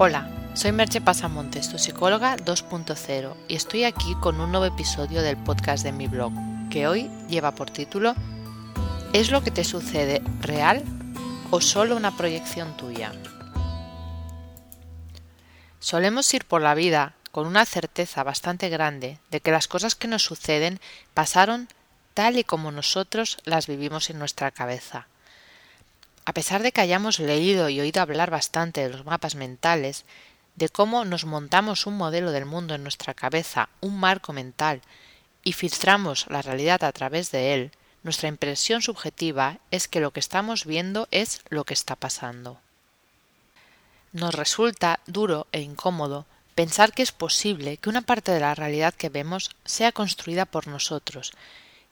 Hola, soy Merche Pasamontes, tu psicóloga 2.0, y estoy aquí con un nuevo episodio del podcast de mi blog, que hoy lleva por título ¿Es lo que te sucede real o solo una proyección tuya? Solemos ir por la vida con una certeza bastante grande de que las cosas que nos suceden pasaron tal y como nosotros las vivimos en nuestra cabeza. A pesar de que hayamos leído y oído hablar bastante de los mapas mentales, de cómo nos montamos un modelo del mundo en nuestra cabeza, un marco mental, y filtramos la realidad a través de él, nuestra impresión subjetiva es que lo que estamos viendo es lo que está pasando. Nos resulta duro e incómodo pensar que es posible que una parte de la realidad que vemos sea construida por nosotros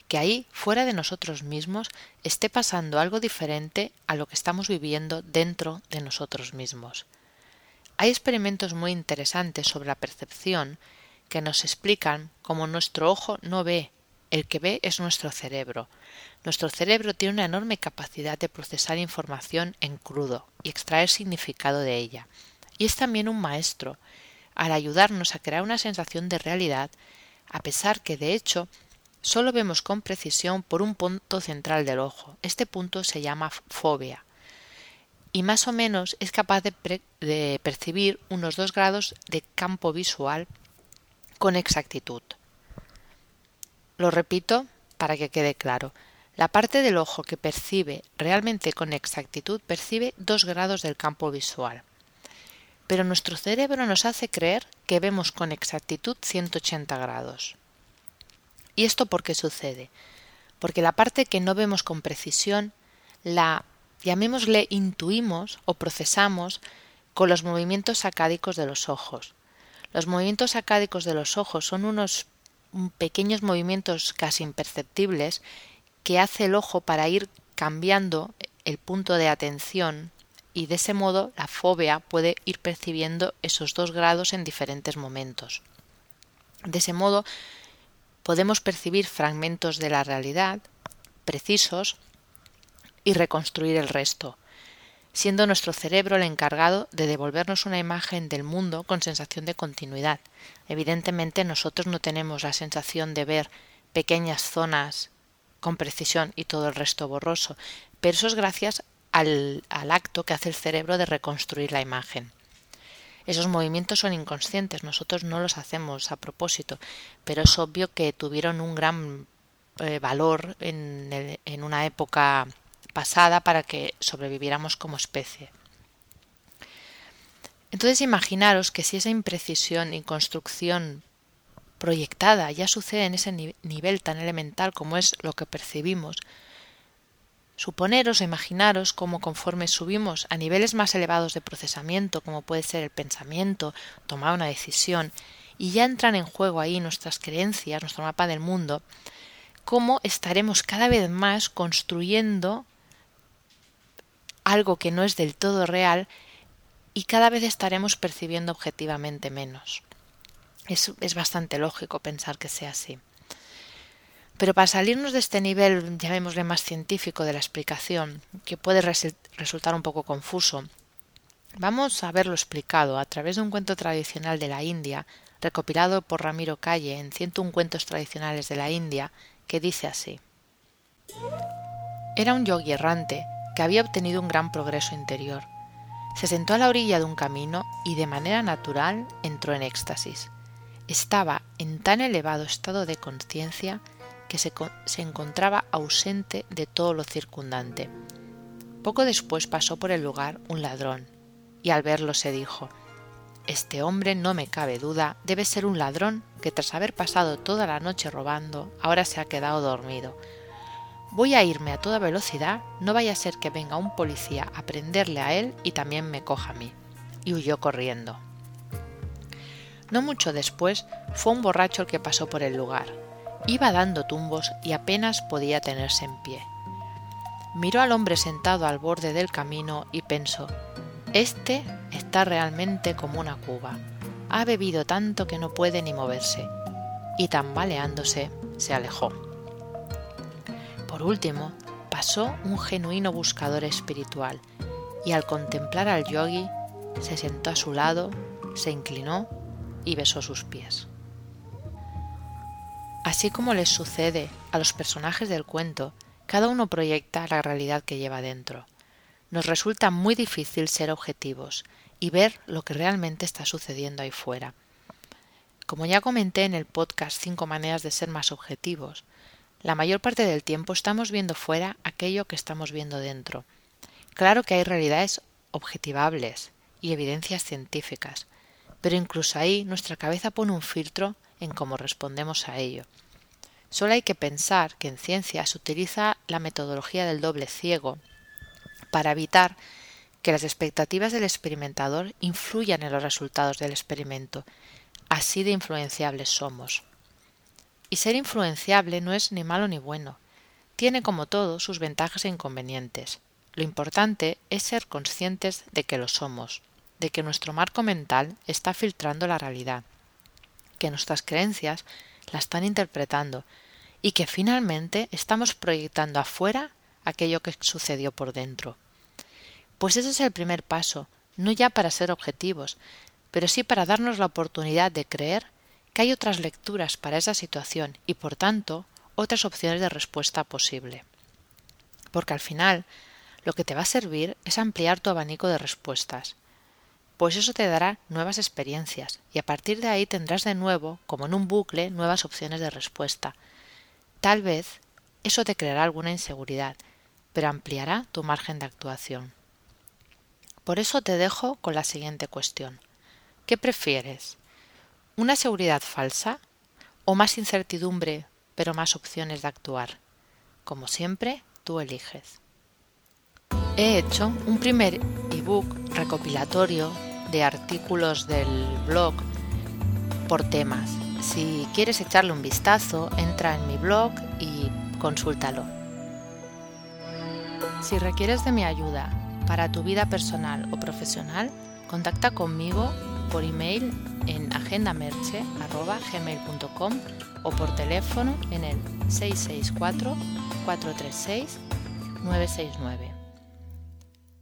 que ahí, fuera de nosotros mismos, esté pasando algo diferente a lo que estamos viviendo dentro de nosotros mismos. Hay experimentos muy interesantes sobre la percepción que nos explican cómo nuestro ojo no ve, el que ve es nuestro cerebro. Nuestro cerebro tiene una enorme capacidad de procesar información en crudo y extraer significado de ella. Y es también un maestro, al ayudarnos a crear una sensación de realidad, a pesar que de hecho Solo vemos con precisión por un punto central del ojo. Este punto se llama fobia. Y más o menos es capaz de, percibir unos dos grados de campo visual con exactitud. Lo repito para que quede claro. La parte del ojo que percibe realmente con exactitud percibe dos grados del campo visual. Pero nuestro cerebro nos hace creer que vemos con exactitud 180 grados. ¿Y esto por qué sucede? Porque la parte que no vemos con precisión la llamémosle intuimos o procesamos con los movimientos sacádicos de los ojos. Los movimientos sacádicos de los ojos son unos pequeños movimientos casi imperceptibles que hace el ojo para ir cambiando el punto de atención y de ese modo la fobia puede ir percibiendo esos dos grados en diferentes momentos. De ese modo podemos percibir fragmentos de la realidad precisos y reconstruir el resto, siendo nuestro cerebro el encargado de devolvernos una imagen del mundo con sensación de continuidad. Evidentemente nosotros no tenemos la sensación de ver pequeñas zonas con precisión y todo el resto borroso, pero eso es gracias al, al acto que hace el cerebro de reconstruir la imagen. Esos movimientos son inconscientes, nosotros no los hacemos a propósito, pero es obvio que tuvieron un gran eh, valor en, en una época pasada para que sobreviviéramos como especie. Entonces imaginaros que si esa imprecisión y construcción proyectada ya sucede en ese nivel tan elemental como es lo que percibimos, Suponeros o imaginaros cómo conforme subimos a niveles más elevados de procesamiento, como puede ser el pensamiento, tomar una decisión, y ya entran en juego ahí nuestras creencias, nuestro mapa del mundo, cómo estaremos cada vez más construyendo algo que no es del todo real y cada vez estaremos percibiendo objetivamente menos. Es, es bastante lógico pensar que sea así. Pero para salirnos de este nivel, llamémosle más científico de la explicación, que puede resultar un poco confuso, vamos a verlo explicado a través de un cuento tradicional de la India, recopilado por Ramiro Calle en 101 cuentos tradicionales de la India, que dice así. Era un yogi errante que había obtenido un gran progreso interior. Se sentó a la orilla de un camino y de manera natural entró en éxtasis. Estaba en tan elevado estado de conciencia que se, encontraba ausente de todo lo circundante. Poco después pasó por el lugar un ladrón, y al verlo se dijo Este hombre, no me cabe duda, debe ser un ladrón que tras haber pasado toda la noche robando, ahora se ha quedado dormido. Voy a irme a toda velocidad, no vaya a ser que venga un policía a prenderle a él y también me coja a mí. Y huyó corriendo. No mucho después fue un borracho el que pasó por el lugar, Iba dando tumbos y apenas podía tenerse en pie. Miró al hombre sentado al borde del camino y pensó Este está realmente como una cuba. Ha bebido tanto que no puede ni moverse. Y tambaleándose se alejó. Por último, pasó un genuino buscador espiritual, y al contemplar al yogi se sentó a su lado, se inclinó y besó sus pies. Así como les sucede a los personajes del cuento, cada uno proyecta la realidad que lleva dentro. Nos resulta muy difícil ser objetivos y ver lo que realmente está sucediendo ahí fuera. Como ya comenté en el podcast Cinco maneras de ser más objetivos, la mayor parte del tiempo estamos viendo fuera aquello que estamos viendo dentro. Claro que hay realidades objetivables y evidencias científicas, pero incluso ahí nuestra cabeza pone un filtro en cómo respondemos a ello. Solo hay que pensar que en ciencia se utiliza la metodología del doble ciego para evitar que las expectativas del experimentador influyan en los resultados del experimento. Así de influenciables somos. Y ser influenciable no es ni malo ni bueno. Tiene como todo sus ventajas e inconvenientes. Lo importante es ser conscientes de que lo somos, de que nuestro marco mental está filtrando la realidad, que nuestras creencias la están interpretando y que finalmente estamos proyectando afuera aquello que sucedió por dentro. Pues ese es el primer paso, no ya para ser objetivos, pero sí para darnos la oportunidad de creer que hay otras lecturas para esa situación y, por tanto, otras opciones de respuesta posible. Porque al final, lo que te va a servir es ampliar tu abanico de respuestas, pues eso te dará nuevas experiencias y a partir de ahí tendrás de nuevo, como en un bucle, nuevas opciones de respuesta. Tal vez eso te creará alguna inseguridad, pero ampliará tu margen de actuación. Por eso te dejo con la siguiente cuestión. ¿Qué prefieres? ¿Una seguridad falsa o más incertidumbre pero más opciones de actuar? Como siempre, tú eliges. He hecho un primer ebook recopilatorio de artículos del blog por temas. Si quieres echarle un vistazo, entra en mi blog y consúltalo. Si requieres de mi ayuda para tu vida personal o profesional, contacta conmigo por email en agendamerche.gmail.com o por teléfono en el 664-436-969.